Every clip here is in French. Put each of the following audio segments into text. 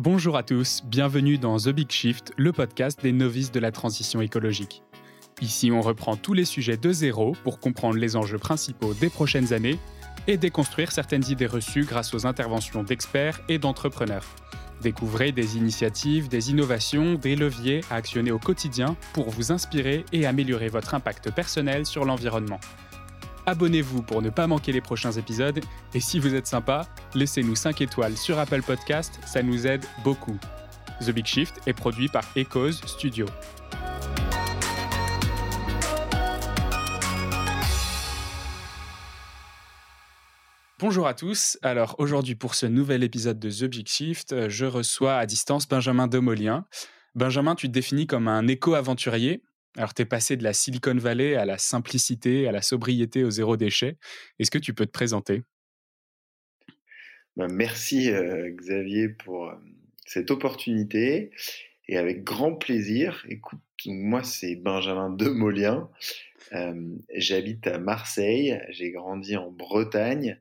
Bonjour à tous, bienvenue dans The Big Shift, le podcast des novices de la transition écologique. Ici, on reprend tous les sujets de zéro pour comprendre les enjeux principaux des prochaines années et déconstruire certaines idées reçues grâce aux interventions d'experts et d'entrepreneurs. Découvrez des initiatives, des innovations, des leviers à actionner au quotidien pour vous inspirer et améliorer votre impact personnel sur l'environnement. Abonnez-vous pour ne pas manquer les prochains épisodes et si vous êtes sympa, laissez-nous 5 étoiles sur Apple Podcast, ça nous aide beaucoup. The Big Shift est produit par Echoes Studio. Bonjour à tous. Alors aujourd'hui pour ce nouvel épisode de The Big Shift, je reçois à distance Benjamin Demolien. Benjamin, tu te définis comme un éco-aventurier. Alors tu es passé de la Silicon Valley à la simplicité, à la sobriété, au zéro déchet. Est-ce que tu peux te présenter? Ben, Merci euh, Xavier pour euh, cette opportunité et avec grand plaisir. Écoute, moi c'est Benjamin Demolien. Euh, j'habite à Marseille, j'ai grandi en Bretagne.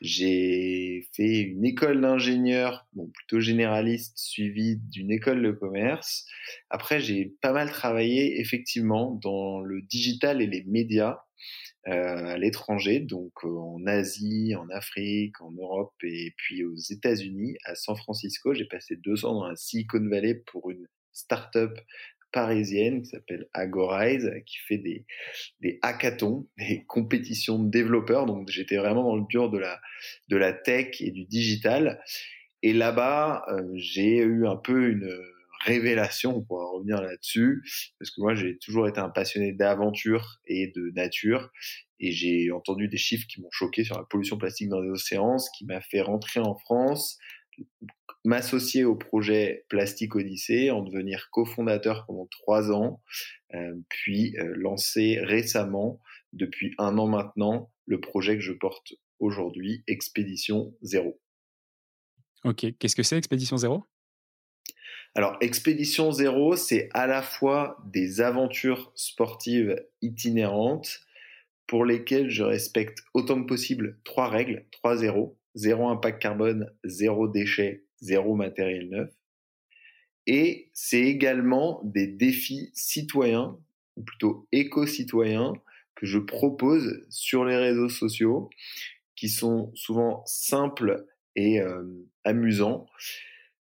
J'ai fait une école d'ingénieur, bon, plutôt généraliste, suivie d'une école de commerce. Après, j'ai pas mal travaillé effectivement dans le digital et les médias euh, à l'étranger, donc euh, en Asie, en Afrique, en Europe et puis aux États-Unis, à San Francisco. J'ai passé deux ans dans la Silicon Valley pour une start-up parisienne qui s'appelle Agorize, qui fait des, des hackathons, des compétitions de développeurs. Donc j'étais vraiment dans le dur de la, de la tech et du digital. Et là-bas, euh, j'ai eu un peu une révélation, on pourra revenir là-dessus, parce que moi j'ai toujours été un passionné d'aventure et de nature, et j'ai entendu des chiffres qui m'ont choqué sur la pollution plastique dans les océans, ce qui m'a fait rentrer en France, m'associer au projet Plastique Odyssée, en devenir cofondateur pendant trois ans, euh, puis euh, lancer récemment, depuis un an maintenant, le projet que je porte aujourd'hui, Expédition Zéro. Ok, qu'est-ce que c'est Expédition Zéro? Alors, Expédition Zéro, c'est à la fois des aventures sportives itinérantes pour lesquelles je respecte autant que possible trois règles, trois zéros. Zéro impact carbone, zéro déchet, zéro matériel neuf. Et c'est également des défis citoyens, ou plutôt éco-citoyens, que je propose sur les réseaux sociaux, qui sont souvent simples et euh, amusants,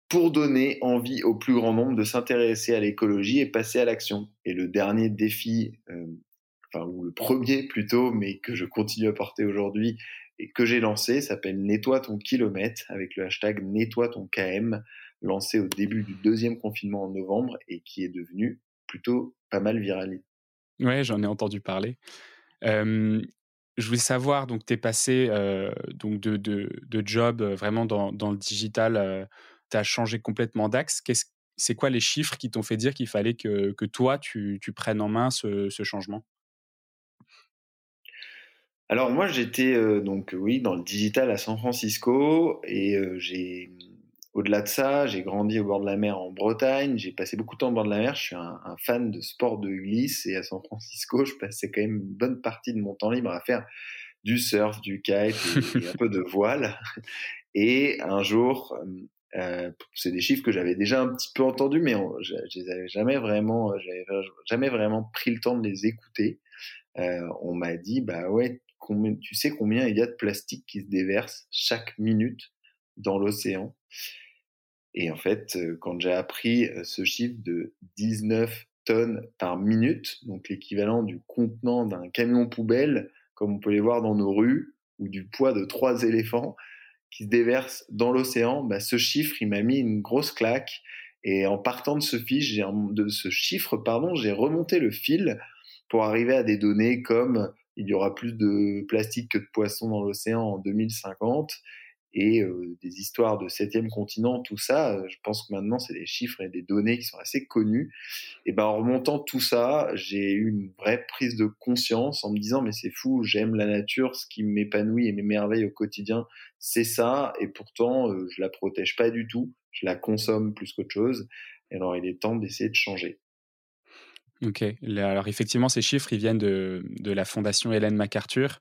pour donner envie au plus grand nombre de s'intéresser à l'écologie et passer à l'action. Et le dernier défi, euh, enfin ou le premier plutôt, mais que je continue à porter aujourd'hui, et que j'ai lancé s'appelle Nettoie ton kilomètre avec le hashtag Nettoie ton KM lancé au début du deuxième confinement en novembre et qui est devenu plutôt pas mal viral. Ouais, j'en ai entendu parler. Je voulais savoir, donc tu es passé euh, donc de, job euh, vraiment dans, le digital, euh, tu as changé complètement d'axe. C'est quoi les chiffres qui t'ont fait dire qu'il fallait que, toi, tu, prennes en main ce changement? Alors moi j'étais euh, donc oui dans le digital à San Francisco et euh, j'ai au-delà de ça j'ai grandi au bord de la mer en Bretagne. J'ai passé beaucoup de temps au bord de la mer. Je suis un, fan de sport de glisse et à San Francisco je passais quand même une bonne partie de mon temps libre à faire du surf du kite un peu de voile. Et un jour euh, c'est des chiffres que j'avais déjà un petit peu entendus mais je, je les avais jamais vraiment j'avais jamais vraiment pris le temps de les écouter. Euh, on m'a dit bah ouais tu sais combien il y a de plastique qui se déverse chaque minute dans l'océan. Et en fait, euh, quand j'ai appris euh, ce chiffre de 19 tonnes par minute, donc l'équivalent du contenant d'un camion poubelle, comme on peut les voir dans nos rues, ou du poids de trois éléphants qui se déversent dans l'océan, bah, ce chiffre, il m'a mis une grosse claque. Et en partant de ce, fiche, de ce chiffre, pardon, j'ai remonté le fil pour arriver à des données comme il y aura plus de plastique que de poissons dans l'océan en 2050 et euh, des histoires de septième continent, tout ça, euh, je pense que maintenant c'est des chiffres et des données qui sont assez connus. Et ben en remontant tout ça, j'ai eu une vraie prise de conscience en me disant mais c'est fou, j'aime la nature, ce qui m'épanouit et m'émerveille au quotidien, c'est ça, et pourtant euh, je la protège pas du tout, je la consomme plus qu'autre chose. Et alors il est temps d'essayer de changer. Ok. Alors effectivement, ces chiffres, ils viennent de, de la fondation Hélène MacArthur.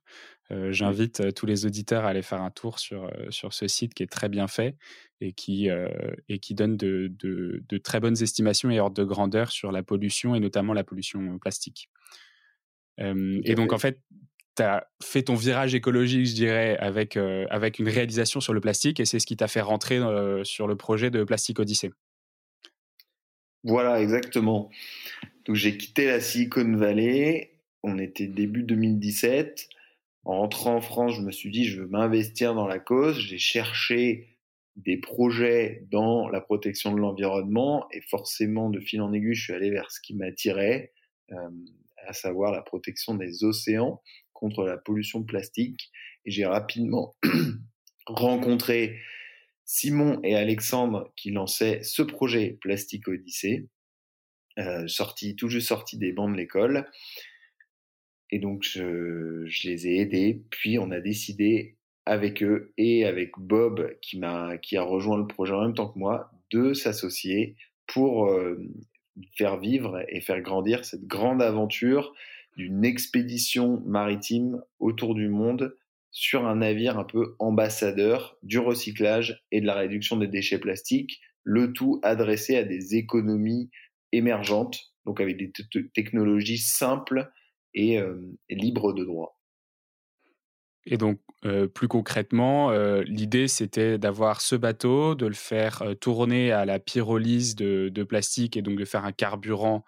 Euh, j'invite euh, tous les auditeurs à aller faire un tour sur, euh, sur ce site qui est très bien fait et qui, et qui donne de, de, de, très bonnes estimations et ordres de grandeur sur la pollution et notamment la pollution plastique. et donc, en fait, tu as fait ton virage écologique, je dirais, avec, avec une réalisation sur le plastique et c'est ce qui t'a fait rentrer sur le projet de Plastique Odyssée. Voilà, exactement. Donc j'ai quitté la Silicon Valley, on était début 2017. En rentrant en France, je me suis dit, je veux m'investir dans la cause. J'ai cherché des projets dans la protection de l'environnement et forcément, de fil en aiguille, je suis allé vers ce qui m'attirait, euh, à savoir la protection des océans contre la pollution plastique. Et j'ai rapidement rencontré Simon et Alexandre qui lançaient ce projet Plastique Odyssée, euh, sorti, tout juste sorti des bancs de l'école. Et donc, je, je, les ai aidés. Puis, on a décidé avec eux et avec Bob, qui, m'a, qui a rejoint le projet en même temps que moi, de s'associer pour euh, faire vivre et faire grandir cette grande aventure d'une expédition maritime autour du monde sur un navire un peu ambassadeur du recyclage et de la réduction des déchets plastiques, le tout adressé à des économies émergentes, donc avec des technologies simples et, euh, libres de droit. Et donc, euh, plus concrètement, euh, l'idée, c'était d'avoir ce bateau, de le faire tourner à la pyrolyse de, plastique et donc de faire un carburant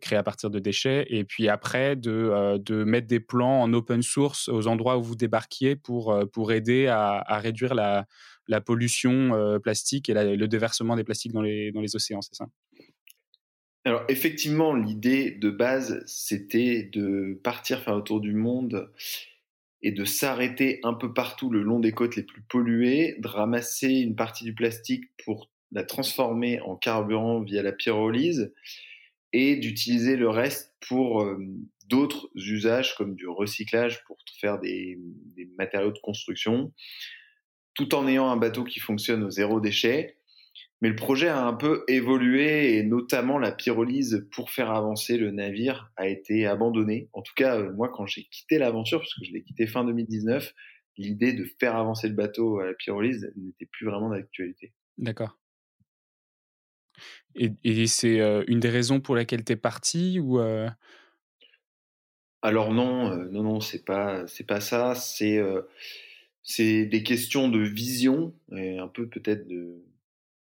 créé à partir de déchets, et puis après de, mettre des plans en open source aux endroits où vous débarquiez pour, aider à, réduire la, pollution plastique et le déversement des plastiques dans les océans, c'est ça? Alors effectivement, l'idée de base, c'était de partir faire le tour du monde et de s'arrêter un peu partout le long des côtes les plus polluées, de ramasser une partie du plastique pour la transformer en carburant via la pyrolyse, et d'utiliser le reste pour euh, d'autres usages comme du recyclage pour faire des, matériaux de construction, tout en ayant un bateau qui fonctionne au zéro déchet. Mais le projet a un peu évolué et notamment la pyrolyse pour faire avancer le navire a été abandonnée. En tout cas, euh, moi, quand j'ai quitté l'aventure, parce que je l'ai quitté fin 2019, l'idée de faire avancer le bateau à la pyrolyse n'était plus vraiment d'actualité. D'accord. Et, c'est une des raisons pour laquelle tu es parti ou Alors non, non, non, c'est pas, c'est pas ça. C'est, c'est des questions de vision et un peu peut-être de,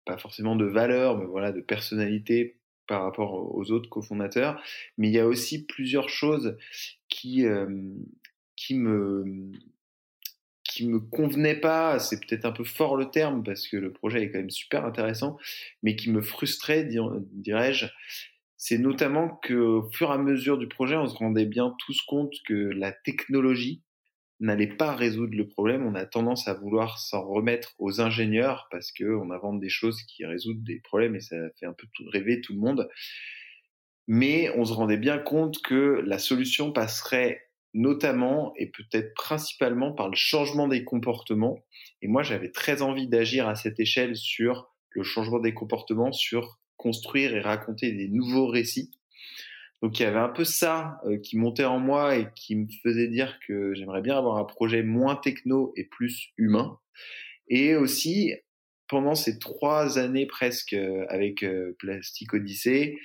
pas forcément de valeur, mais voilà, de personnalité par rapport aux autres cofondateurs. Mais il y a aussi plusieurs choses qui, qui me qui me convenait pas, c'est peut-être un peu fort le terme parce que le projet est quand même super intéressant, mais qui me frustrait, dirais-je, c'est notamment qu'au fur et à mesure du projet, on se rendait bien tous compte que la technologie n'allait pas résoudre le problème. On a tendance à vouloir s'en remettre aux ingénieurs parce qu'on invente des choses qui résoudent des problèmes et ça fait un peu rêver tout le monde. Mais on se rendait bien compte que la solution passerait notamment et peut-être principalement par le changement des comportements. Et moi, j'avais très envie d'agir à cette échelle sur le changement des comportements, sur construire et raconter des nouveaux récits. Donc il y avait un peu ça euh, qui montait en moi et qui me faisait dire que j'aimerais bien avoir un projet moins techno et plus humain. Et aussi, pendant ces trois années presque euh, avec euh, Plastic Odyssey,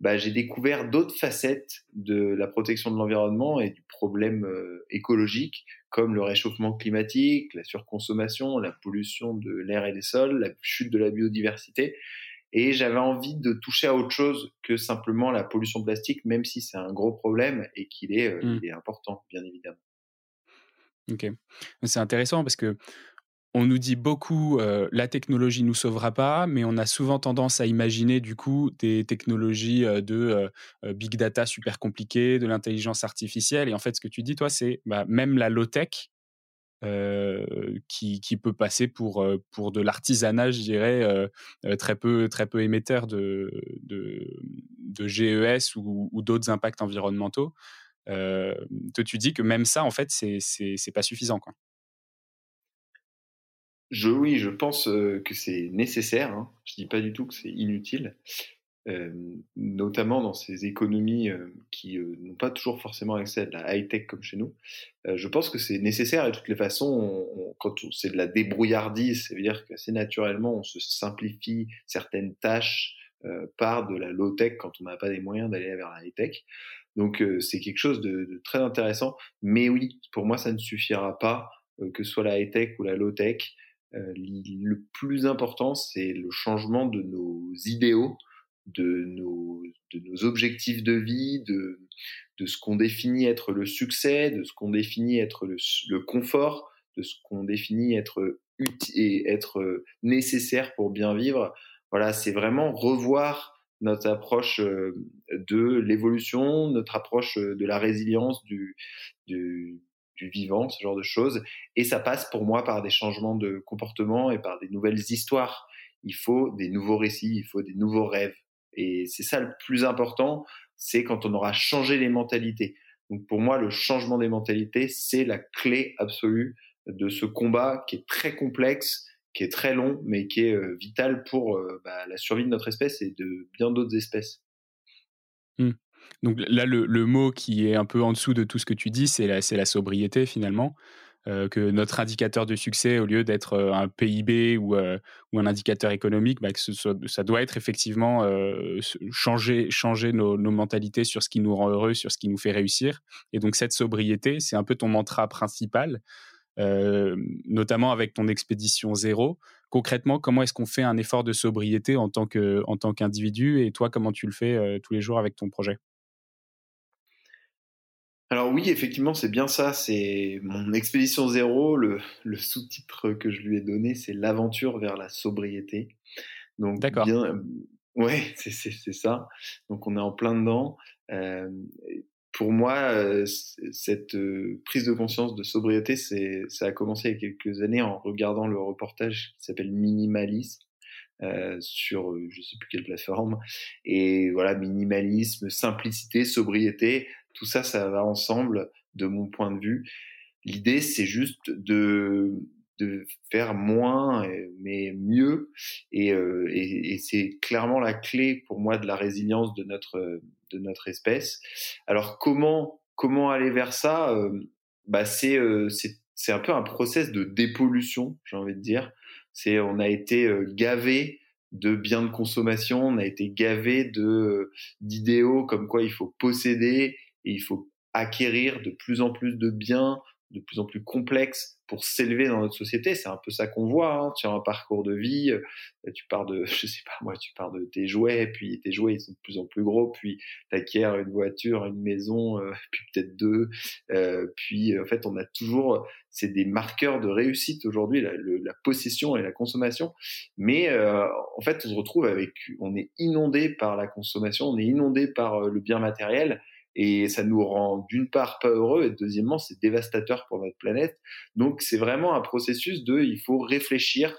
bah, j'ai découvert d'autres facettes de la protection de l'environnement et du problème écologique, comme le réchauffement climatique, la surconsommation, la pollution de l'air et des sols, la chute de la biodiversité. Et j'avais envie de toucher à autre chose que simplement la pollution plastique, même si c'est un gros problème et qu'il est, euh, mmh. il est important, bien évidemment. Ok, c'est intéressant parce que on nous dit beaucoup euh, la technologie nous sauvera pas, mais on a souvent tendance à imaginer du coup des technologies euh, de euh, big data super compliquées, de l'intelligence artificielle. Et en fait, ce que tu dis toi, c'est bah, même la low tech qui, qui, peut passer pour pour de l'artisanat, je dirais, très peu très peu émetteur de de, GES ou, d'autres impacts environnementaux. tu dis que même ça, en fait, c'est pas suffisant, quoi. Je, oui, je pense que c'est nécessaire. Hein. Je dis pas du tout que c'est inutile. Notamment dans ces économies qui n'ont pas toujours forcément accès à de la high-tech comme chez nous. je pense que c'est nécessaire et de toutes les façons, quand c'est de la débrouillardise, c'est-à-dire qu'assez naturellement, on se simplifie certaines tâches par de la low-tech quand on n'a pas les moyens d'aller vers la high-tech. Donc c'est quelque chose de, de, très intéressant. Mais oui, pour moi, ça ne suffira pas, que ce soit la high-tech ou la low-tech. le plus important, c'est le changement de nos idéaux de nos, de nos objectifs de vie, de, de ce qu'on définit être le succès, de ce qu'on définit être le, le, confort, de ce qu'on définit être et être nécessaire pour bien vivre. Voilà, c'est vraiment revoir notre approche euh, de l'évolution, notre approche euh, de la résilience du, du, du, vivant, ce genre de choses. Et ça passe pour moi par des changements de comportement et par des nouvelles histoires. Il faut des nouveaux récits, il faut des nouveaux rêves. Et c'est ça le plus important, c'est quand on aura changé les mentalités. Donc pour moi, le changement des mentalités, c'est la clé absolue de ce combat qui est très complexe, qui est très long, mais qui est euh, vital pour euh, bah, la survie de notre espèce et de bien d'autres espèces. Mmh. Donc là, le, mot qui est un peu en dessous de tout ce que tu dis, c'est la sobriété finalement. Euh, que notre indicateur de succès, au lieu d'être euh, un PIB ou, euh, ou, un indicateur économique, bah, que ça doit être effectivement changer, nos, mentalités sur ce qui nous rend heureux, sur ce qui nous fait réussir. Et donc cette sobriété, c'est un peu ton mantra principal, notamment avec ton expédition zéro. Concrètement, comment est-ce qu'on fait un effort de sobriété en tant qu'individu et toi, comment tu le fais tous les jours avec ton projet? Alors oui, effectivement, c'est bien ça. C'est mon expédition zéro. Le, le sous-titre que je lui ai donné, c'est l'aventure vers la sobriété. Donc D'accord. bien, ouais, c'est c'est ça. Donc on est en plein dedans. Euh, pour moi, euh, cette euh, prise de conscience de sobriété, c'est ça a commencé il y a quelques années en regardant le reportage qui s'appelle Minimalisme. Euh, sur je sais plus quelle plateforme et voilà minimalisme simplicité sobriété tout ça, ça va ensemble de mon point de vue. L'idée, c'est juste de, de faire moins, mais mieux. Et, euh, et, c'est clairement la clé pour moi de la résilience de notre, de notre espèce. Alors, comment, comment aller vers ça euh, bah, c'est, euh, c'est, c'est un peu un process de dépollution, j'ai envie de dire. C'est, on a été gavé de biens de consommation, on a été gavé de d'idéaux comme quoi il faut posséder et il faut acquérir de plus en plus de biens, de plus en plus complexes pour s'élever dans notre société. C'est un peu ça qu'on voit hein, sur un parcours de vie. Euh, tu pars de, je sais pas moi, tu pars de tes jouets, puis tes jouets ils sont de plus en plus gros, puis tu acquiers une voiture, une maison, euh, puis peut-être deux. Euh, puis en fait, on a toujours, c'est des marqueurs de réussite aujourd'hui, la, possession et la consommation. Mais en fait, on se retrouve avec, on est inondé par la consommation, on est inondé par le bien matériel et ça nous rend d'une part pas heureux et deuxièmement c'est dévastateur pour notre planète. Donc c'est vraiment un processus de il faut réfléchir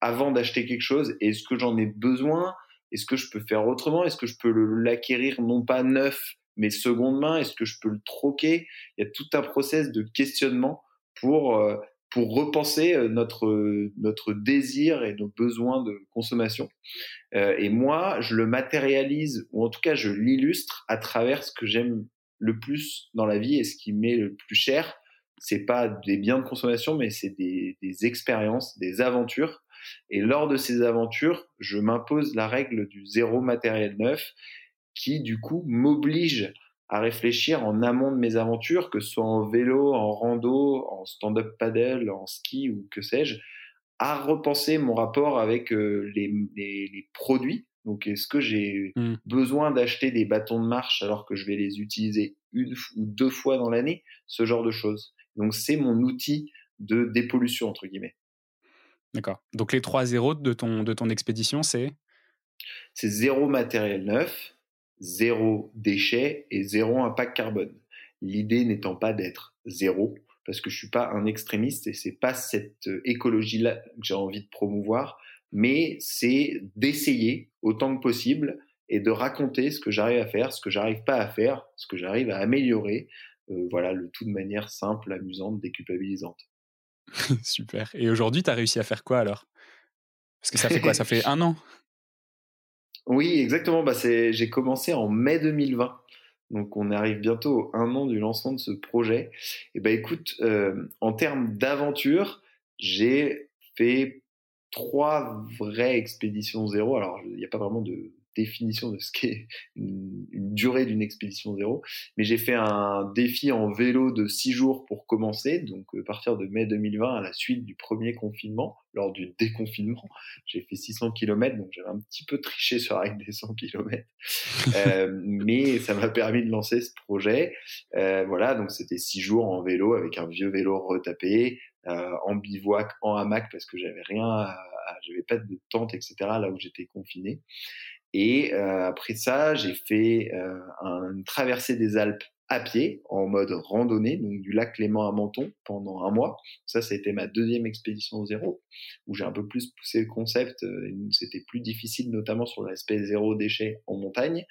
avant d'acheter quelque chose. Est-ce que j'en ai besoin? Est-ce que je peux faire autrement? Est-ce que je peux l'acquérir non pas neuf mais seconde main? Est-ce que je peux le troquer? Il y a tout un process de questionnement pour euh, pour repenser euh, notre notre désir et nos besoins de consommation. Euh, et moi, je le matérialise ou en tout cas je l'illustre à travers ce que j'aime le plus dans la vie et ce qui m'est le plus cher. C'est pas des biens de consommation, mais c'est des, des expériences, des aventures. Et lors de ces aventures, je m'impose la règle du zéro matériel neuf, qui du coup m'oblige à réfléchir en amont de mes aventures, que ce soit en vélo, en rando, en stand-up paddle, en ski ou que sais-je, à repenser mon rapport avec euh, les, les, les, produits. Donc, est-ce que j'ai mmh. besoin d'acheter des bâtons de marche alors que je vais les utiliser une ou deux fois dans l'année? Ce genre de choses. Donc, c'est mon outil de dépollution, entre guillemets. D'accord. Donc, les trois zéros de ton, de ton expédition, c'est? C'est zéro matériel neuf, zéro déchet et zéro impact carbone. L'idée n'étant pas d'être zéro, parce que je suis pas un extrémiste et c'est pas cette euh, écologie-là que j'ai envie de promouvoir, mais c'est d'essayer autant que possible et de raconter ce que j'arrive à faire, ce que j'arrive pas à faire, ce que j'arrive à améliorer. Euh, voilà, le tout de manière simple, amusante, déculpabilisante. Super. Et aujourd'hui, tu as réussi à faire quoi alors? Parce que ça fait quoi? Ça fait un an? Oui, exactement. Bah, j'ai commencé en mai 2020. Donc on arrive bientôt à un an du lancement de ce projet. Et ben écoute, euh, en termes d'aventure, j'ai fait trois vraies expéditions zéro. Alors il n'y a pas vraiment de définition de ce qu'est une, une, durée d'une expédition zéro. Mais j'ai fait un défi en vélo de six jours pour commencer, donc à partir de mai 2020, à la suite du premier confinement, lors du déconfinement, j'ai fait 600 km, donc j'avais un petit peu triché sur la règle des 100 km. Euh, mais ça m'a permis de lancer ce projet. Euh, voilà, donc c'était six jours en vélo avec un vieux vélo retapé, euh, en bivouac, en hamac parce que j'avais rien, j'avais pas de tente, etc. là où j'étais confiné. Et euh, après ça, j'ai fait euh, une traversée des Alpes à pied, en mode randonnée, donc du lac Léman à Menton pendant un mois. Ça, ça a été ma deuxième expédition zéro, où j'ai un peu plus poussé le concept. Euh, c'était plus difficile, notamment sur l'aspect zéro déchet en montagne.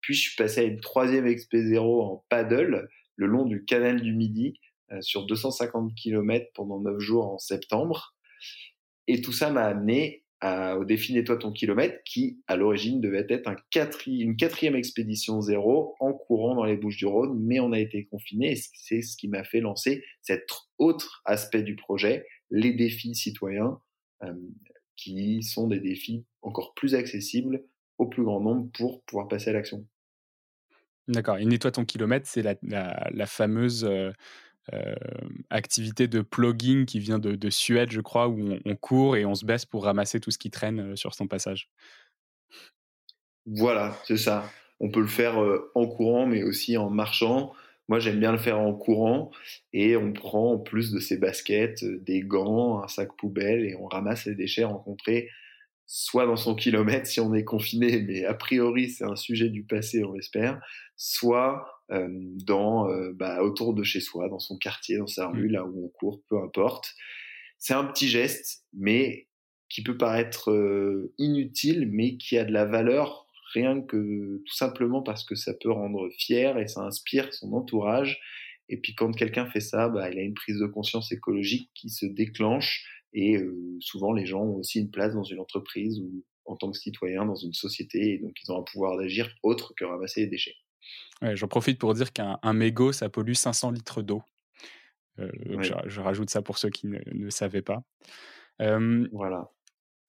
Puis je suis passé à une troisième expé zéro en paddle, le long du canal du Midi, sur 250 km pendant 9 jours en septembre. Et tout ça m'a amené au défi Nettoie ton kilomètre, qui à l'origine devait être un une quatrième expédition zéro en courant dans les Bouches du Rhône, mais on a été confiné et c'est ce qui m'a fait lancer cet autre aspect du projet, les défis citoyens, euh, qui sont des défis encore plus accessibles au plus grand nombre pour pouvoir passer à l'action. D'accord. Et Nettoie ton kilomètre, c'est la, la, fameuse euh, euh, activité de plugging qui vient de, Suède, je crois, où on, court et on se baisse pour ramasser tout ce qui traîne euh, sur son passage. Voilà, c'est ça. On peut le faire euh, en courant, mais aussi en marchant. Moi, j'aime bien le faire en courant et on prend en plus de ses baskets, des gants, un sac poubelle et on ramasse les déchets rencontrés soit dans son kilomètre si on est confiné, mais a priori c'est un sujet du passé, on l'espère, soit euh, dans euh, bah, autour de chez soi, dans son quartier, dans sa rue, mmh. là où on court, peu importe. C'est un petit geste, mais qui peut paraître euh, inutile, mais qui a de la valeur rien que tout simplement parce que ça peut rendre fier et ça inspire son entourage. Et puis quand quelqu'un fait ça, bah, il a une prise de conscience écologique qui se déclenche et souvent, les gens ont aussi une place dans une entreprise ou en tant que citoyen dans une société, et donc ils ont un pouvoir d'agir autre que ramasser les déchets. Ouais, J'en profite pour dire qu'un mégot, ça pollue 500 litres d'eau. Euh, je, rajoute ça pour ceux qui ne, ne savaient pas. voilà.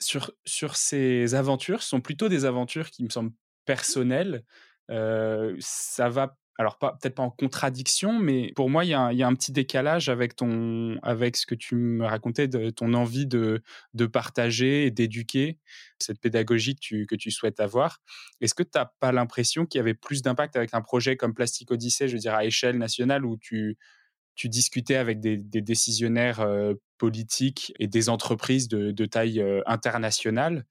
Sur, sur ces aventures, ce sont plutôt des aventures qui me semblent personnelles. Euh, ça va alors peut-être pas en contradiction, mais pour moi, il y, a un, petit décalage avec ton, avec ce que tu me racontais de ton envie de, de partager et d'éduquer cette pédagogie que tu, souhaites avoir. Est-ce que tu n'as pas l'impression qu'il y avait plus d'impact avec un projet comme Plastic Odyssey, je veux dire à échelle nationale, où tu, tu discutais avec des, décisionnaires euh, politiques et des entreprises de, taille euh, internationale?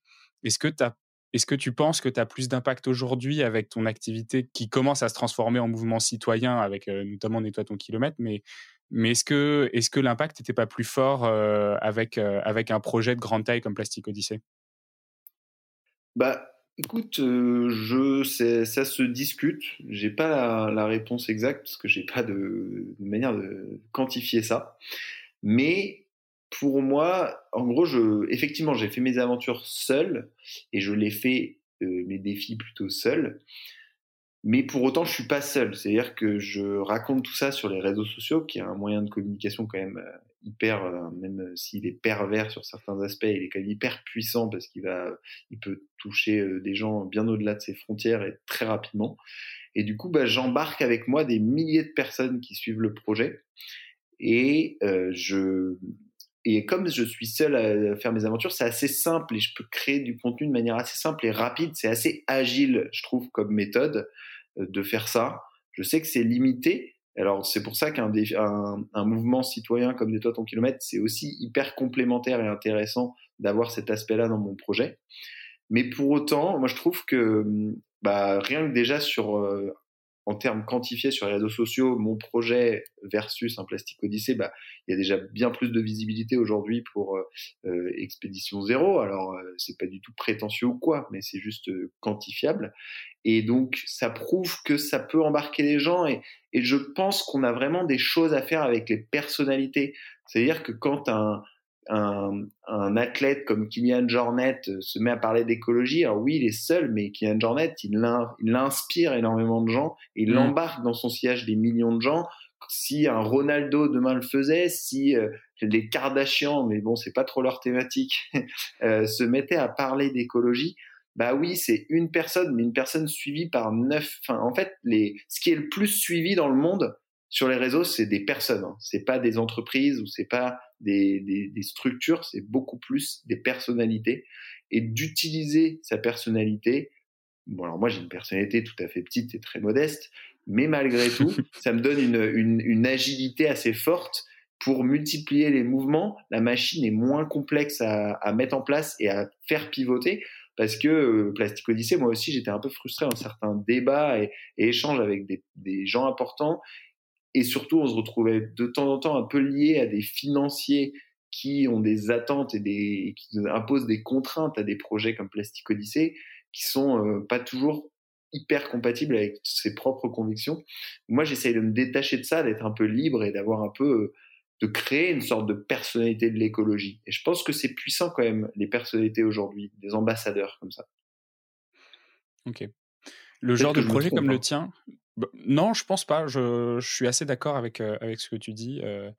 Est-ce que tu est-ce que tu penses que tu as plus d'impact aujourd'hui avec ton activité qui commence à se transformer en mouvement citoyen avec euh, notamment Nettoie ton kilomètre, mais, mais est-ce que, est que l'impact n'était pas plus fort euh, avec, euh, avec un projet de grande taille comme Plastic Odyssey Bah, écoute, je, ça se discute. J'ai pas la, réponse exacte parce que j'ai pas de, de manière de quantifier ça. Mais pour moi, en gros, je, effectivement, j'ai fait mes aventures seul et je l'ai fait euh, mes défis plutôt seul. Mais pour autant, je suis pas seul. C'est-à-dire que je raconte tout ça sur les réseaux sociaux, qui est un moyen de communication quand même euh, hyper, euh, même s'il est pervers sur certains aspects, il est quand même hyper puissant parce qu'il va, il peut toucher des gens bien au-delà de ses frontières et très rapidement. Et du coup, bah, j'embarque avec moi des milliers de personnes qui suivent le projet. Et je, et comme je suis seul à faire mes aventures, c'est assez simple et je peux créer du contenu de manière assez simple et rapide. C'est assez agile, je trouve, comme méthode euh, de faire ça. Je sais que c'est limité. Alors c'est pour ça qu'un un, un, mouvement citoyen comme des ton kilomètre, c'est aussi hyper complémentaire et intéressant d'avoir cet aspect-là dans mon projet. Mais pour autant, moi je trouve que bah, rien que déjà sur euh, en termes quantifiés sur les réseaux sociaux, mon projet versus un plastique odyssée, bah, il y a déjà bien plus de visibilité aujourd'hui pour euh, euh Expédition Zéro. Alors, euh, c'est pas du tout prétentieux ou quoi, mais c'est juste euh, quantifiable. Et donc, ça prouve que ça peut embarquer les gens. Et, et je pense qu'on a vraiment des choses à faire avec les personnalités. C'est-à-dire que quand un, un, un, athlète comme Kylian Jornet se met à parler d'écologie, alors oui, il est seul, mais Kylian Jornet, il, inspire énormément de gens, il mmh. embarque dans son sillage des millions de gens. Si un Ronaldo demain le faisait, si euh, des Kardashians, mais bon, c'est pas trop leur thématique, euh, se mettaient à parler d'écologie, bah oui, c'est une personne, mais une personne suivie par neuf. Enfin, en fait, les, ce qui est le plus suivi dans le monde sur les réseaux, c'est des personnes. Hein. C'est pas des entreprises ou c'est pas des, des, des structures, c'est beaucoup plus des personnalités. Et d'utiliser sa personnalité. Bon, alors moi, j'ai une personnalité tout à fait petite et très modeste, mais malgré tout, ça me donne une, une, une agilité assez forte pour multiplier les mouvements, la machine est moins complexe à, à, mettre en place et à faire pivoter parce que euh, Plastic Odyssey, moi aussi, j'étais un peu frustré dans certains débats et, échanges avec des, des, gens importants. Et surtout, on se retrouvait de temps en temps un peu lié à des financiers qui ont des attentes et des, qui imposent des contraintes à des projets comme Plastic Odyssey qui sont euh, pas toujours hyper compatibles avec ses propres convictions. Moi, j'essaye de me détacher de ça, d'être un peu libre et d'avoir un peu euh, de créer une sorte de personnalité de l'écologie. Et je pense que c'est puissant quand même, les personnalités aujourd'hui, des ambassadeurs comme ça. Ok. Le genre de projet comme le hein. tien Non, je pense pas. Je, suis assez d'accord avec, euh, avec ce que tu dis. Euh,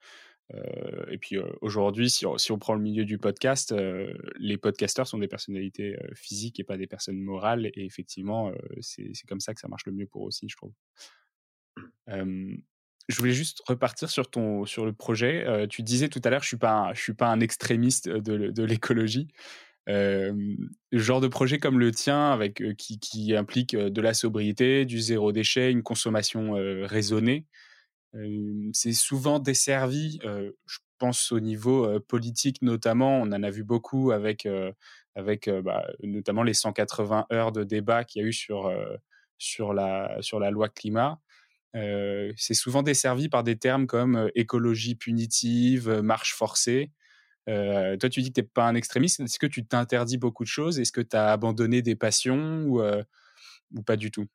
euh, et puis aujourd'hui, si, on prend le milieu du podcast, les podcasteurs sont des personnalités physiques et pas des personnes morales. Et effectivement, c'est comme ça que ça marche le mieux pour eux aussi, je trouve je voulais juste repartir sur ton sur le projet. Tu disais tout à l'heure, je suis pas je suis pas un extrémiste de, de l'écologie. Euh, genre de projet comme le tien, avec euh, qui, implique de la sobriété, du zéro déchet, une consommation raisonnée, c'est souvent desservi. je pense au niveau politique notamment. On en a vu beaucoup avec avec bah, notamment les 180 heures de débat qu'il y a eu sur sur la sur la loi climat. Euh, c'est souvent desservi par des termes comme euh, écologie punitive, euh, marche forcée. Toi, tu dis que tu n'es pas un extrémiste. Est-ce que tu t'interdis beaucoup de choses? Est-ce que tu as abandonné des passions ou, ou pas du tout?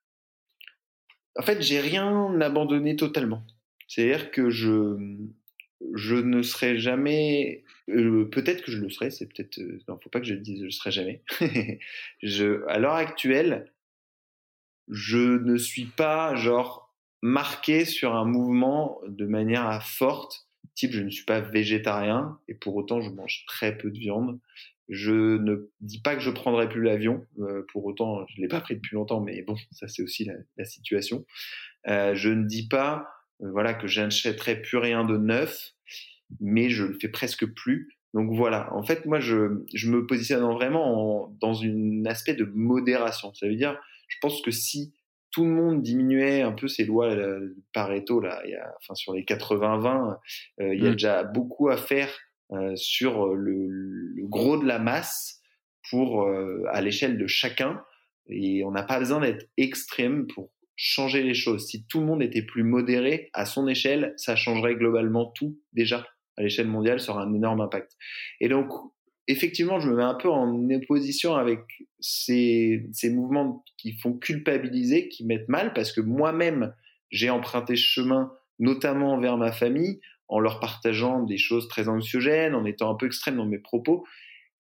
En fait, j'ai rien abandonné totalement. C'est-à-dire que je, ne serai jamais. peut-être que je le serai, c'est peut-être. non, faut pas que je le dise, je le serai jamais. à l'heure actuelle, je ne suis pas genre marqué sur un mouvement de manière forte, type je ne suis pas végétarien et pour autant je mange très peu de viande. Je ne dis pas que je prendrai plus l'avion, euh, pour autant je l'ai pas pris depuis longtemps, mais bon ça c'est aussi la, situation. Euh, je ne dis pas euh, voilà que j'achèterai plus rien de neuf, mais je le fais presque plus. Donc voilà, en fait moi je me positionne vraiment dans un aspect de modération. Ça veut dire, je pense que si tout le monde diminuait un peu ces lois euh, Pareto là, il y a, enfin sur les 80-20, euh, il y a mmh. déjà beaucoup à faire euh, sur le, le, gros de la masse pour à l'échelle de chacun et on n'a pas besoin d'être extrême pour changer les choses. Si tout le monde était plus modéré à son échelle, ça changerait globalement tout déjà à l'échelle mondiale, ça aurait un énorme impact. Et donc effectivement, je me mets un peu en opposition avec ces, mouvements qui font culpabiliser, qui mettent mal, parce que moi-même, j'ai emprunté ce chemin, notamment vers ma famille, en leur partageant des choses très anxiogènes, en étant un peu extrême dans mes propos.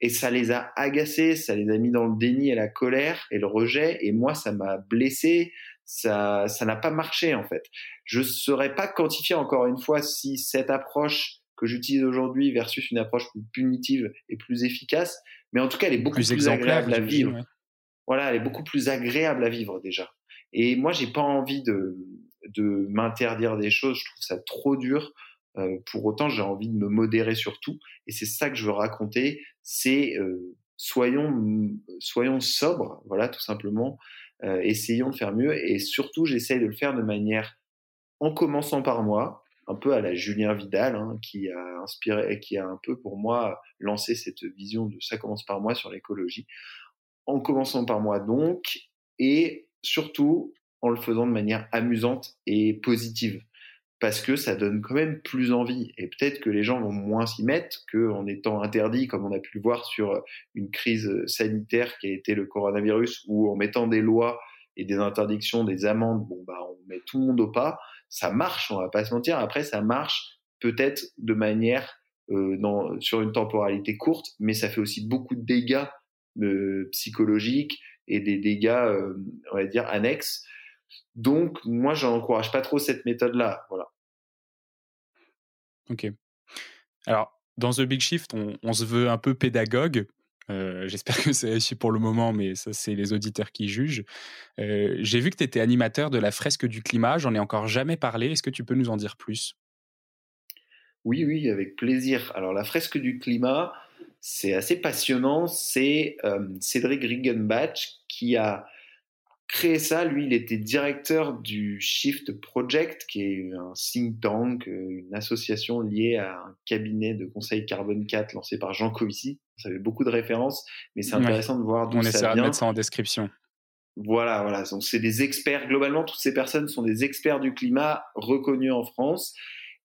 Et ça les a agacés, ça les a mis dans le déni et la colère et le rejet. Et moi, ça m'a blessé. Ça, ça n'a pas marché, en fait. Je ne saurais pas quantifier encore une fois si cette approche que j'utilise aujourd'hui versus une approche plus punitive et plus efficace. Mais en tout cas, elle est beaucoup plus, agréable à vivre. Voilà, elle est beaucoup plus agréable à vivre déjà. Et moi, j'ai pas envie de, de m'interdire des choses. Je trouve ça trop dur. Euh, pour autant, j'ai envie de me modérer sur tout. Et c'est ça que je veux raconter. C'est euh, soyons soyons sobres, voilà, tout simplement. Euh, essayons de faire mieux. Et surtout, j'essaye de le faire de manière en commençant par moi, un peu à la Julien Vidal, hein, qui a inspiré, qui a un peu pour moi lancé cette vision de ça commence par moi sur l'écologie. En commençant par moi donc, et surtout en le faisant de manière amusante et positive, parce que ça donne quand même plus envie. Et peut-être que les gens vont moins s'y mettre qu'en étant interdits, comme on a pu le voir sur une crise sanitaire qui a été le coronavirus, ou en mettant des lois et des interdictions, des amendes, bon bah on met tout le monde au pas ça marche, on va pas se mentir. Après, ça marche peut-être de manière dans, sur une temporalité courte, mais ça fait aussi beaucoup de dégâts psychologiques et des dégâts, on va dire, annexes. Donc, moi, je n'encourage pas trop cette méthode-là. Voilà. Ok. Alors, dans The Big Shift, on, se veut un peu pédagogue. Euh, j'espère que c'est réussi pour le moment, mais ça, c'est les auditeurs qui jugent. Euh, j'ai vu que tu étais animateur de la fresque du climat. J'en ai encore jamais parlé. Est-ce que tu peux nous en dire plus? Oui, oui, avec plaisir. Alors, la fresque du climat, c'est assez passionnant. C'est euh, Cédric Riggenbach qui a créé ça. Lui, il était directeur du Shift Project, qui est un think tank, une association liée à un cabinet de conseil carbone 4 lancé par Jean Covici. Ça avait beaucoup de références, mais c'est intéressant de voir d'où ça vient. On essaiera de mettre ça en description. Voilà, voilà. Donc, c'est des experts. Globalement, toutes ces personnes sont des experts du climat reconnus en France.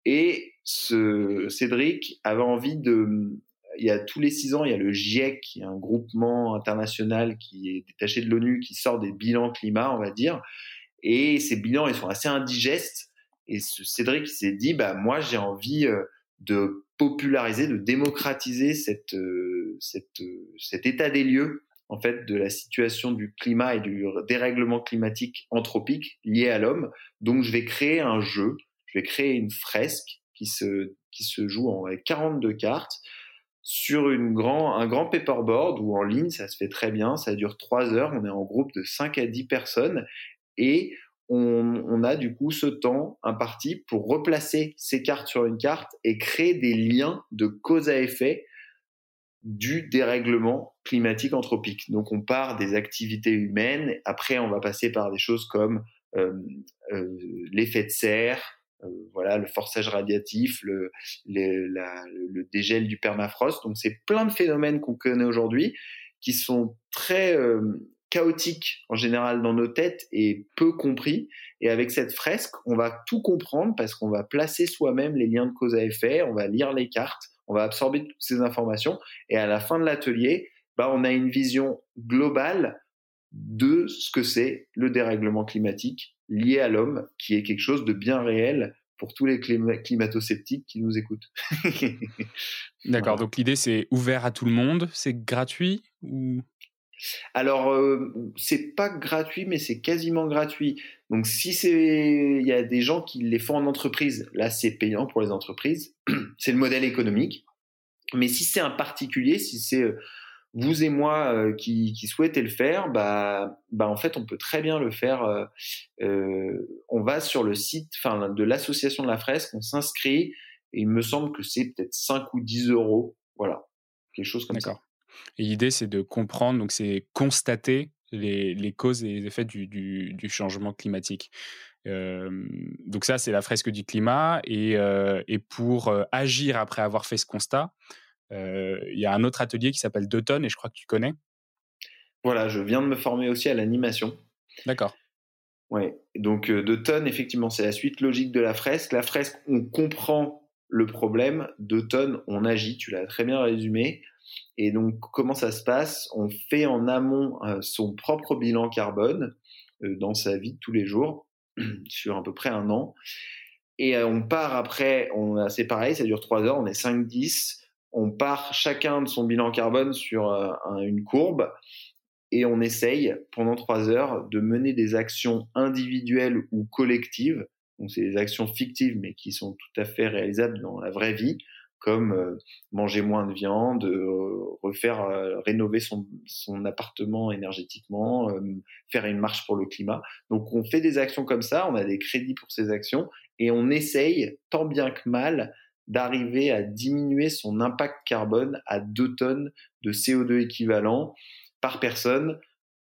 Et ce Cédric avait envie de il y a tous les six ans, il y a le GIEC, qui est un groupement international qui est détaché de l'ONU, qui sort des bilans climat, on va dire. Et ces bilans, ils sont assez indigestes. Et Cédric s'est dit, bah moi, j'ai envie euh, de populariser, de démocratiser cette, euh, euh, cet état des lieux en fait de la situation du climat et du dérèglement climatique anthropique lié à l'homme. Donc, je vais créer un jeu, je vais créer une fresque qui se qui se joue en avec 42 cartes sur une grand, un grand paperboard ou en ligne, ça se fait très bien, ça dure trois heures, on est en groupe de 5 à 10 personnes. Et on, a du coup ce temps imparti pour replacer ces cartes sur une carte et créer des liens de cause à effet du dérèglement climatique anthropique. Donc on part des activités humaines, après on va passer par des choses comme euh, euh, l'effet de serre, voilà, le forçage radiatif, le, le, dégel du permafrost. Donc c'est plein de phénomènes qu'on connaît aujourd'hui qui sont très euh, chaotiques en général dans nos têtes et peu compris. Et avec cette fresque, on va tout comprendre parce qu'on va placer soi-même les liens de cause à effet, on va lire les cartes, on va absorber toutes ces informations et à la fin de l'atelier, bah, on a une vision globale de ce que c'est le dérèglement climatique lié à l'homme, qui est quelque chose de bien réel pour tous les climato-sceptiques qui nous écoutent. D'accord, donc l'idée c'est ouvert à tout le monde, c'est gratuit ou? Alors, euh, c'est pas gratuit, mais c'est quasiment gratuit. Donc, si c'est, il y a des gens qui les font en entreprise, là, c'est payant pour les entreprises. c'est le modèle économique. Mais si c'est un particulier, si c'est euh, vous et moi euh, qui, qui souhaitez le faire, bah, bah en fait on peut très bien le faire. Euh, euh on va sur le site, de l'association de la fresque, on s'inscrit et il me semble que c'est peut-être 5 ou 10 euros, voilà, quelque chose comme ça. Et l'idée c'est de comprendre, donc c'est constater les, causes et les effets du, changement climatique. Donc ça, c'est la fresque du climat. Et, et pour agir après avoir fait ce constat, il y a un autre atelier qui s'appelle Deux tonnes et je crois que tu connais. Voilà, je viens de me former aussi à l'animation. D'accord. Ouais. Donc euh, Deux tonnes, effectivement, c'est la suite logique de la fresque. La fresque, on comprend le problème. Deux tonnes, on agit. Tu l'as très bien résumé. Et donc, comment ça se passe? On fait en amont euh, son propre bilan carbone dans sa vie de tous les jours, sur à peu près un an. Et on part après, on c'est pareil, ça dure trois heures, on est 5-10 on part chacun de son bilan carbone sur euh, une courbe et on essaye pendant trois heures de mener des actions individuelles ou collectives. Donc c'est des actions fictives mais qui sont tout à fait réalisables dans la vraie vie, comme euh, manger moins de viande, euh, refaire, rénover son, son, appartement énergétiquement, faire une marche pour le climat. Donc on fait des actions comme ça, on a des crédits pour ces actions et on essaye tant bien que mal d'arriver à diminuer son impact carbone à 2 tonnes de CO2 équivalent par personne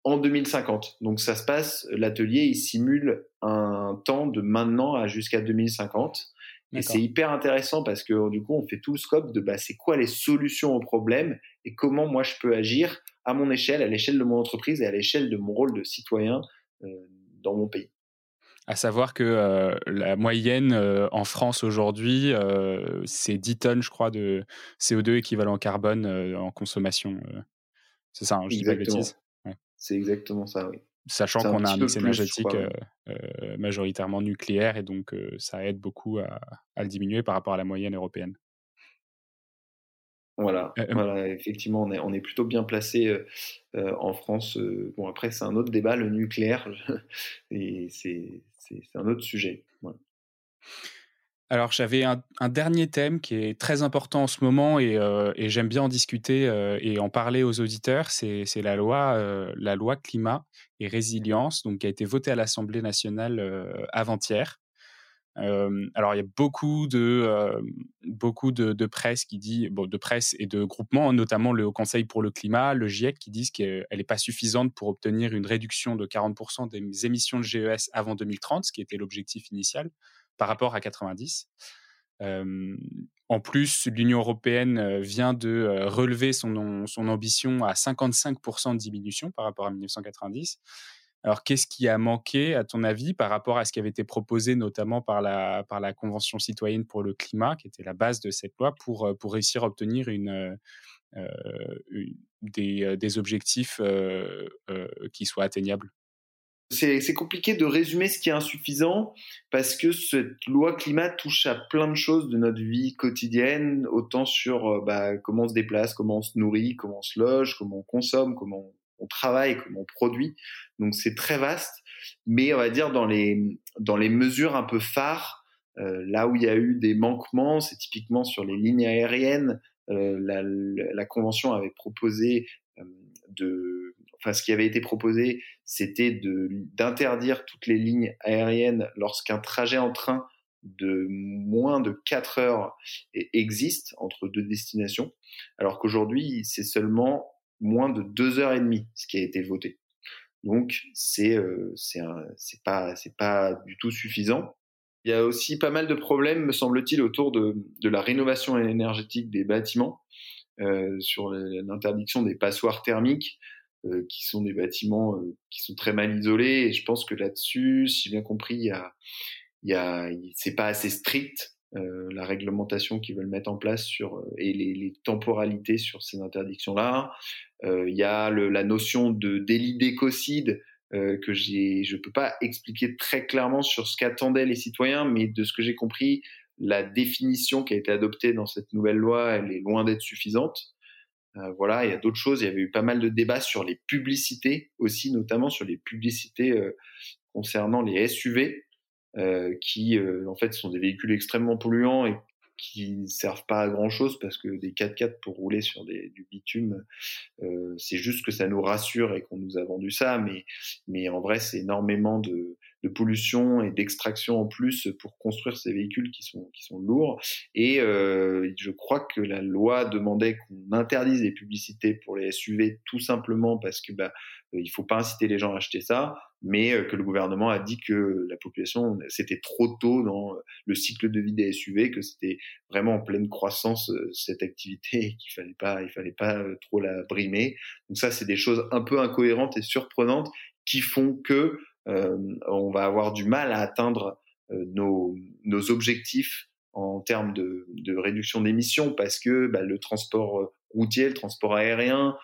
en 2050. Donc ça se passe, l'atelier, il simule un temps de maintenant à jusqu'à 2050. Et c'est hyper intéressant parce que du coup, on fait tout le scope de bah, c'est quoi les solutions aux problèmes et comment moi je peux agir à mon échelle, à l'échelle de mon entreprise et à l'échelle de mon rôle de citoyen euh, dans mon pays à savoir que euh, la moyenne euh, en France aujourd'hui, euh, c'est 10 tonnes, je crois, de CO2 équivalent carbone en consommation. c'est ça, hein, je dis pas de bêtises. C'est exactement ça, oui. Sachant qu'on a un mix énergétique majoritairement nucléaire et donc ça aide beaucoup à, le diminuer par rapport à la moyenne européenne. Voilà, voilà, effectivement, on est, on est plutôt bien placé en France. bon, après, c'est un autre débat, le nucléaire, et c'est un autre sujet. Alors, j'avais un, dernier thème qui est très important en ce moment et, j'aime bien en discuter et en parler aux auditeurs. C'est la loi, la loi climat et résilience, donc qui a été votée à l'Assemblée nationale avant-hier alors il y a beaucoup de beaucoup de, presse qui dit de presse et de groupements, notamment le Haut Conseil pour le climat, le GIEC, qui disent qu'elle n'est pas suffisante pour obtenir une réduction de 40% des émissions de GES avant 2030, ce qui était l'objectif initial, par rapport à 90. en plus, l'Union européenne vient de relever son ambition à 55% de diminution par rapport à 1990. Alors, qu'est-ce qui a manqué, à ton avis, par rapport à ce qui avait été proposé notamment par la, par la Convention citoyenne pour le climat, qui était la base de cette loi, pour, euh, pour réussir à obtenir une, euh, euh, des, des, objectifs qui soient atteignables? C'est compliqué de résumer ce qui est insuffisant parce que cette loi climat touche à plein de choses de notre vie quotidienne, autant sur bah, comment on se déplace, comment on se nourrit, comment on se loge, comment on consomme, comment on travaille, comment on produit. Donc c'est très vaste, mais on va dire dans les dans les mesures un peu phares, euh, là où il y a eu des manquements, c'est typiquement sur les lignes aériennes. Euh, la, convention avait proposé euh, de, enfin ce qui avait été proposé, c'était d'interdire toutes les lignes aériennes lorsqu'un trajet en train de moins de 4 heures existe entre deux destinations, alors qu'aujourd'hui c'est seulement moins de deux heures et demie, ce qui a été voté. Donc c'est euh, c'est pas c'est pas du tout suffisant. Il y a aussi pas mal de problèmes, me semble-t-il, autour de, de la rénovation énergétique des bâtiments, euh, sur l'interdiction des passoires thermiques, euh, qui sont des bâtiments euh, qui sont très mal isolés. Et je pense que là-dessus, si j'ai bien compris, il y a, il y a, c'est pas assez strict la réglementation qu'ils veulent mettre en place sur euh, et les, les temporalités sur ces interdictions-là. Euh, il y a le, la notion de délit d'écocide que j'ai, je peux pas expliquer très clairement sur ce qu'attendaient les citoyens, mais de ce que j'ai compris, la définition qui a été adoptée dans cette nouvelle loi, elle est loin d'être suffisante. Euh, voilà, il y a d'autres choses. Il y avait eu pas mal de débats sur les publicités aussi, notamment sur les publicités euh, concernant les SUV. Euh, qui euh, en fait sont des véhicules extrêmement polluants et qui ne servent pas à grand chose parce que des 4x4 pour rouler sur du bitume, euh, c'est juste que ça nous rassure et qu'on nous a vendu ça, mais, mais en vrai, c'est énormément de, de pollution et d'extraction en plus pour construire ces véhicules qui sont, qui sont lourds. Et euh, je crois que la loi demandait qu'on interdise les publicités pour les SUV tout simplement parce que bah, il faut pas inciter les gens à acheter ça mais euh, que le gouvernement a dit que la population, c'était trop tôt dans le cycle de vie des SUV, que c'était vraiment en pleine croissance euh, cette activité qu'il fallait pas, il fallait pas euh, trop la brimer. Donc ça, c'est des choses un peu incohérentes et surprenantes qui font que euh, on va avoir du mal à atteindre nos, nos objectifs en termes de, de réduction d'émissions parce que bah, le transport routier, le transport aérien, euh,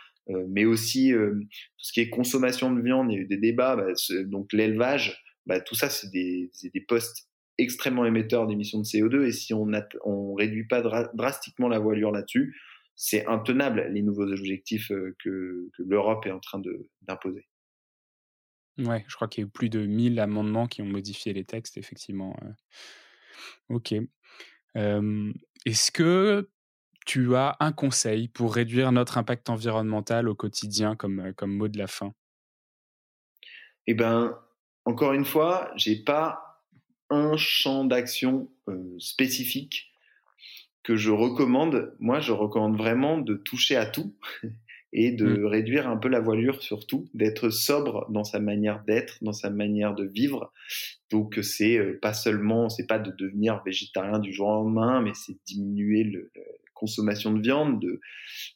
mais aussi euh, tout ce qui est consommation de viande, il y a eu des débats, bah, donc l'élevage, bah, tout ça, c'est des, postes extrêmement émetteurs d'émissions de CO2 et si on ne réduit pas drastiquement la voilure là-dessus, c'est intenable les nouveaux objectifs euh, que, que l'Europe est en train d'imposer. Ouais, je crois qu'il y a eu plus de 1000 amendements qui ont modifié les textes, effectivement. Ok. Est-ce que tu as un conseil pour réduire notre impact environnemental au quotidien comme, euh, comme mot de la fin? Eh ben, encore une fois, j'ai pas un champ d'action euh, spécifique que je recommande. Moi, je recommande vraiment de toucher à tout et de mmh. réduire un peu la voilure surtout, d'être sobre dans sa manière d'être, dans sa manière de vivre. Donc c'est euh, pas seulement, c'est pas de devenir végétarien du jour au lendemain, mais c'est diminuer le, consommation de viande,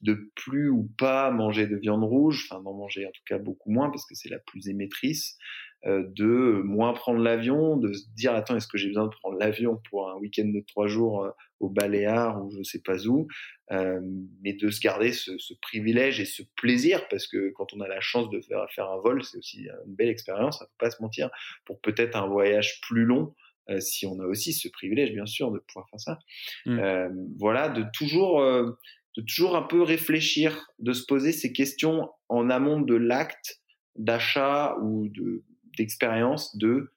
de, plus ou pas manger de viande rouge, enfin d'en manger en tout cas beaucoup moins parce que c'est la plus émettrice, euh, de moins prendre l'avion, de se dire attends est-ce que j'ai besoin de prendre l'avion pour un week-end de trois jours euh, au Baléares ou je sais pas où, euh, mais de se garder ce, privilège et ce plaisir parce que quand on a la chance de faire, faire un vol, c'est aussi une belle expérience, ça faut pas se mentir, pour peut-être un voyage plus long. Euh, si on a aussi ce privilège, bien sûr, de pouvoir faire ça. Mmh. Euh, voilà, de toujours, euh, de toujours un peu réfléchir, de se poser ces questions en amont de l'acte d'achat ou d'expérience de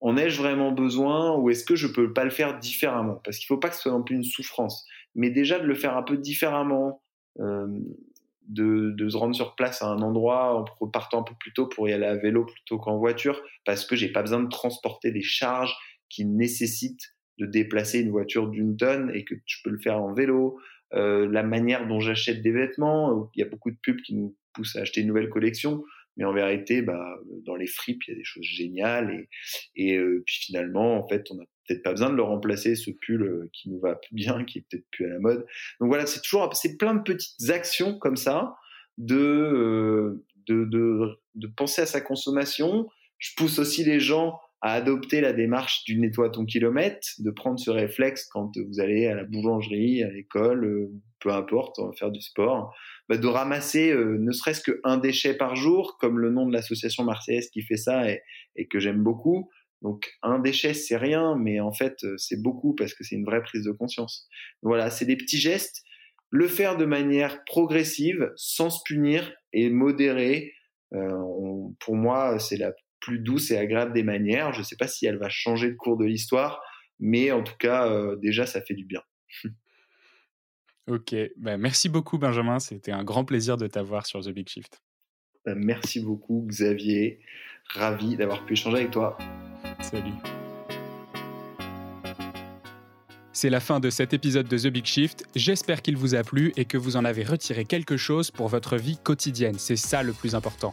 en ai-je vraiment besoin ou est-ce que je peux pas le faire différemment? Parce qu'il faut pas que ce soit non plus une souffrance, mais déjà de le faire un peu différemment, euh, de, de, se rendre sur place à un endroit en repartant un peu plus tôt pour y aller à vélo plutôt qu'en voiture, parce que j'ai pas besoin de transporter des charges qui nécessitent de déplacer une voiture d'une tonne et que je peux le faire en vélo. Euh, la manière dont j'achète des vêtements, il y a beaucoup de pubs qui nous poussent à acheter une nouvelle collection. Mais en vérité, bah, dans les fripes, il y a des choses géniales. Et, euh, puis finalement, en fait, on n'a peut-être pas besoin de le remplacer, ce pull euh, qui nous va plus bien, qui est peut-être plus à la mode. Donc voilà, c'est toujours c'est plein de petites actions comme ça euh, de, de penser à sa consommation. Je pousse aussi les gens à adopter la démarche du nettoie ton kilomètre, de prendre ce réflexe quand vous allez à la boulangerie, à l'école, peu importe, va faire du sport, bah, de ramasser euh, ne serait-ce qu'un déchet par jour, comme le nom de l'association marseillaise qui fait ça et, et que j'aime beaucoup. Donc un déchet, c'est rien, mais en fait, euh, c'est beaucoup parce que c'est une vraie prise de conscience. Voilà, c'est des petits gestes. Le faire de manière progressive, sans se punir et modéré. Euh, pour moi, c'est la plus douce et agréable des manières. Je ne sais pas si elle va changer le cours de l'histoire, mais en tout cas, euh, déjà, ça fait du bien. Ok, ben, merci beaucoup Benjamin, c'était un grand plaisir de t'avoir sur The Big Shift. Ben, merci beaucoup Xavier, ravi d'avoir pu échanger avec toi. Salut. C'est la fin de cet épisode de The Big Shift. J'espère qu'il vous a plu et que vous en avez retiré quelque chose pour votre vie quotidienne. C'est ça le plus important.